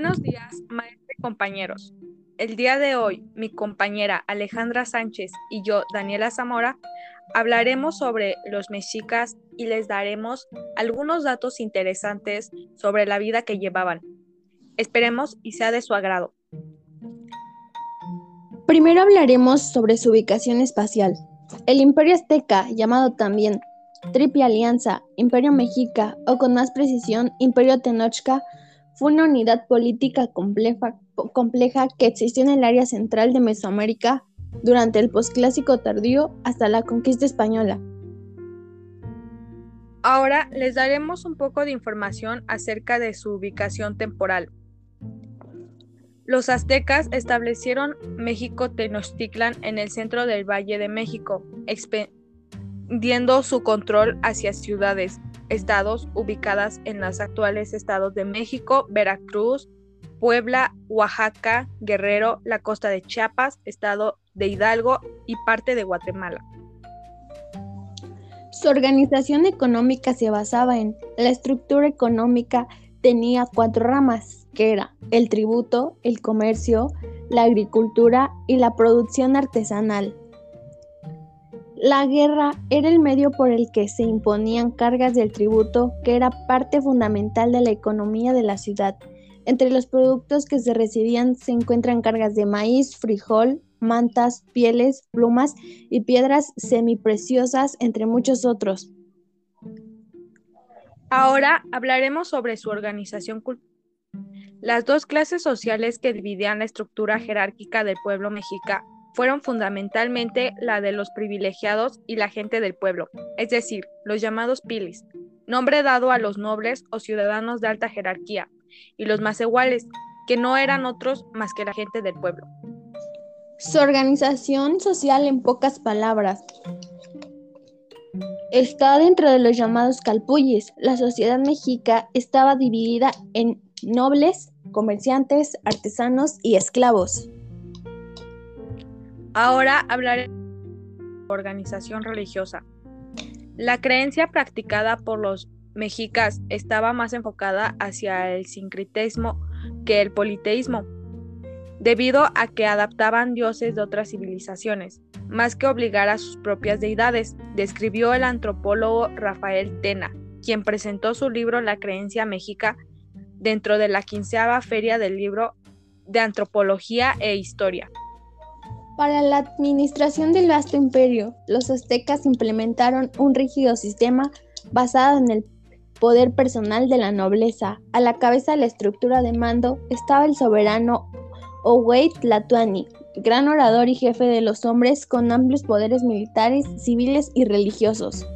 Buenos días, maestros y compañeros. El día de hoy, mi compañera Alejandra Sánchez y yo, Daniela Zamora, hablaremos sobre los mexicas y les daremos algunos datos interesantes sobre la vida que llevaban. Esperemos y sea de su agrado. Primero hablaremos sobre su ubicación espacial. El Imperio Azteca, llamado también Triple Alianza, Imperio Mexica o con más precisión Imperio Tenochca, fue una unidad política compleja, que existió en el área central de Mesoamérica durante el posclásico tardío hasta la conquista española. Ahora les daremos un poco de información acerca de su ubicación temporal. Los aztecas establecieron México Tenochtitlan en el centro del Valle de México, expandiendo su control hacia ciudades, estados ubicadas en los actuales estados de México, Veracruz, Puebla, Oaxaca, Guerrero, la costa de Chiapas, estado de Hidalgo y parte de Guatemala. Su organización económica se basaba en la estructura económica tenía cuatro ramas, que era el tributo, el comercio, la agricultura y la producción artesanal. La guerra era el medio por el que se imponían cargas del tributo, que era parte fundamental de la economía de la ciudad. Entre los productos que se recibían se encuentran cargas de maíz, frijol, mantas, pieles, plumas y piedras semipreciosas, entre muchos otros. Ahora hablaremos sobre su organización cultural. Las dos clases sociales que dividían la estructura jerárquica del pueblo mexica fueron fundamentalmente la de los privilegiados y la gente del pueblo, es decir, los llamados pilis, nombre dado a los nobles o ciudadanos de alta jerarquía, y los más iguales, que no eran otros más que la gente del pueblo. Su organización social, en pocas palabras, está dentro de los llamados calpullis. La sociedad mexica estaba dividida en nobles, comerciantes, artesanos y esclavos. Ahora hablaré de organización religiosa. La creencia practicada por los mexicas estaba más enfocada hacia el sincretismo que el politeísmo, debido a que adaptaban dioses de otras civilizaciones, más que obligar a sus propias deidades, describió el antropólogo Rafael Tena, quien presentó su libro La creencia mexica dentro de la quinceava feria del libro de antropología e historia. Para la administración del vasto imperio, los aztecas implementaron un rígido sistema basado en el poder personal de la nobleza. A la cabeza de la estructura de mando estaba el soberano Owey Tlatuani, gran orador y jefe de los hombres con amplios poderes militares, civiles y religiosos.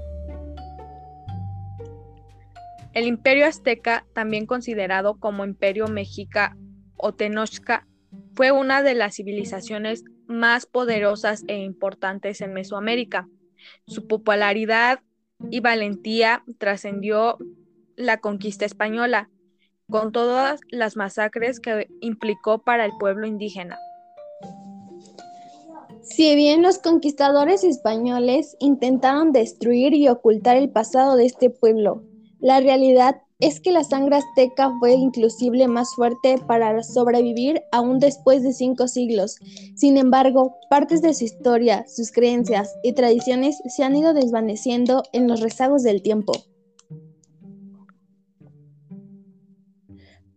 El imperio azteca, también considerado como imperio mexica o tenochca, fue una de las civilizaciones más poderosas e importantes en Mesoamérica. Su popularidad y valentía trascendió la conquista española, con todas las masacres que implicó para el pueblo indígena. Si bien los conquistadores españoles intentaron destruir y ocultar el pasado de este pueblo, la realidad es que la sangre azteca fue inclusive más fuerte para sobrevivir aún después de cinco siglos. Sin embargo, partes de su historia, sus creencias y tradiciones se han ido desvaneciendo en los rezagos del tiempo.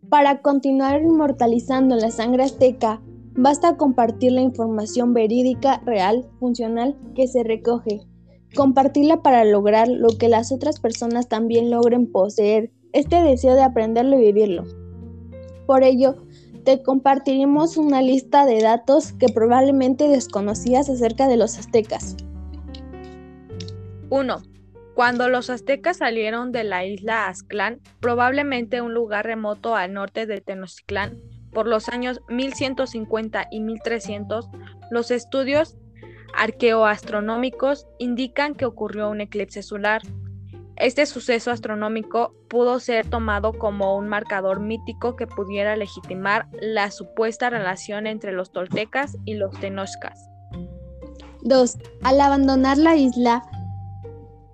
Para continuar inmortalizando la sangre azteca, basta compartir la información verídica, real, funcional que se recoge. Compartirla para lograr lo que las otras personas también logren poseer este deseo de aprenderlo y vivirlo. Por ello, te compartiremos una lista de datos que probablemente desconocías acerca de los aztecas. 1. Cuando los aztecas salieron de la isla Aztlán, probablemente un lugar remoto al norte de Tenochtitlán, por los años 1150 y 1300, los estudios arqueoastronómicos indican que ocurrió un eclipse solar este suceso astronómico pudo ser tomado como un marcador mítico que pudiera legitimar la supuesta relación entre los toltecas y los tenochcas. 2. Al abandonar la isla,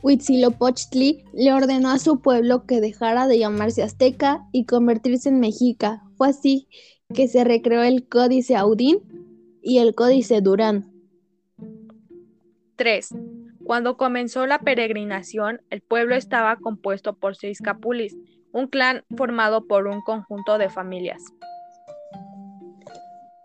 Huitzilopochtli le ordenó a su pueblo que dejara de llamarse azteca y convertirse en mexica. Fue así que se recreó el Códice Audín y el Códice Durán. 3. Cuando comenzó la peregrinación, el pueblo estaba compuesto por seis capulis, un clan formado por un conjunto de familias.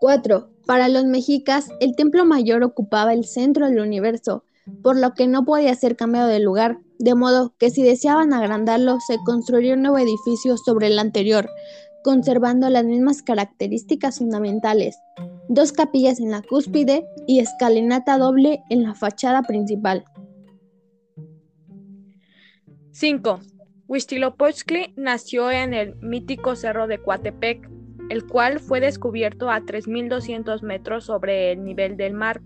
4. Para los mexicas, el templo mayor ocupaba el centro del universo, por lo que no podía ser cambiado de lugar, de modo que si deseaban agrandarlo, se construyó un nuevo edificio sobre el anterior, conservando las mismas características fundamentales, dos capillas en la cúspide y escalinata doble en la fachada principal. 5. Huitzilopochtli nació en el mítico cerro de Coatepec, el cual fue descubierto a 3.200 metros sobre el nivel del mar,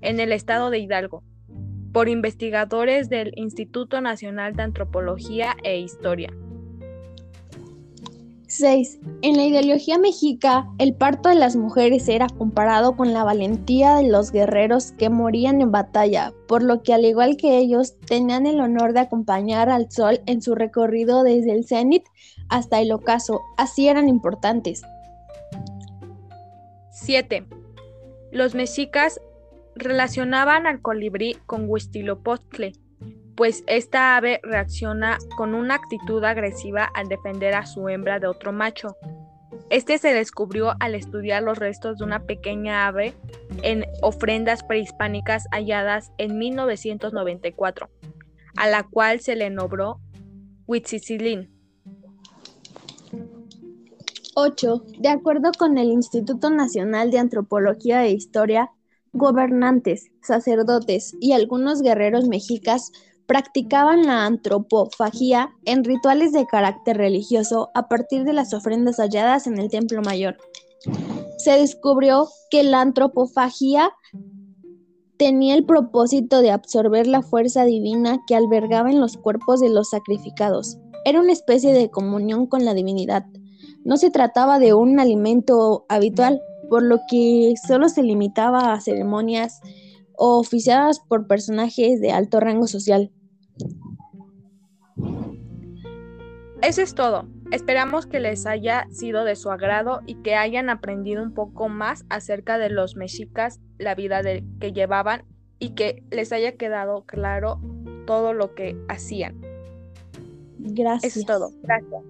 en el estado de Hidalgo, por investigadores del Instituto Nacional de Antropología e Historia. 6. En la ideología mexica, el parto de las mujeres era comparado con la valentía de los guerreros que morían en batalla, por lo que al igual que ellos, tenían el honor de acompañar al sol en su recorrido desde el cenit hasta el ocaso, así eran importantes. 7. Los mexicas relacionaban al colibrí con Huitzilopochtli, pues esta ave reacciona con una actitud agresiva al defender a su hembra de otro macho. Este se descubrió al estudiar los restos de una pequeña ave en ofrendas prehispánicas halladas en 1994, a la cual se le nombró Huitzilin. 8. De acuerdo con el Instituto Nacional de Antropología e Historia, gobernantes, sacerdotes y algunos guerreros mexicas practicaban la antropofagía en rituales de carácter religioso a partir de las ofrendas halladas en el Templo Mayor. Se descubrió que la antropofagía tenía el propósito de absorber la fuerza divina que albergaba en los cuerpos de los sacrificados. Era una especie de comunión con la divinidad. No se trataba de un alimento habitual, por lo que solo se limitaba a ceremonias oficiadas por personajes de alto rango social. Eso es todo. Esperamos que les haya sido de su agrado y que hayan aprendido un poco más acerca de los mexicas, la vida que llevaban y que les haya quedado claro todo lo que hacían. Gracias. Eso es todo. Gracias.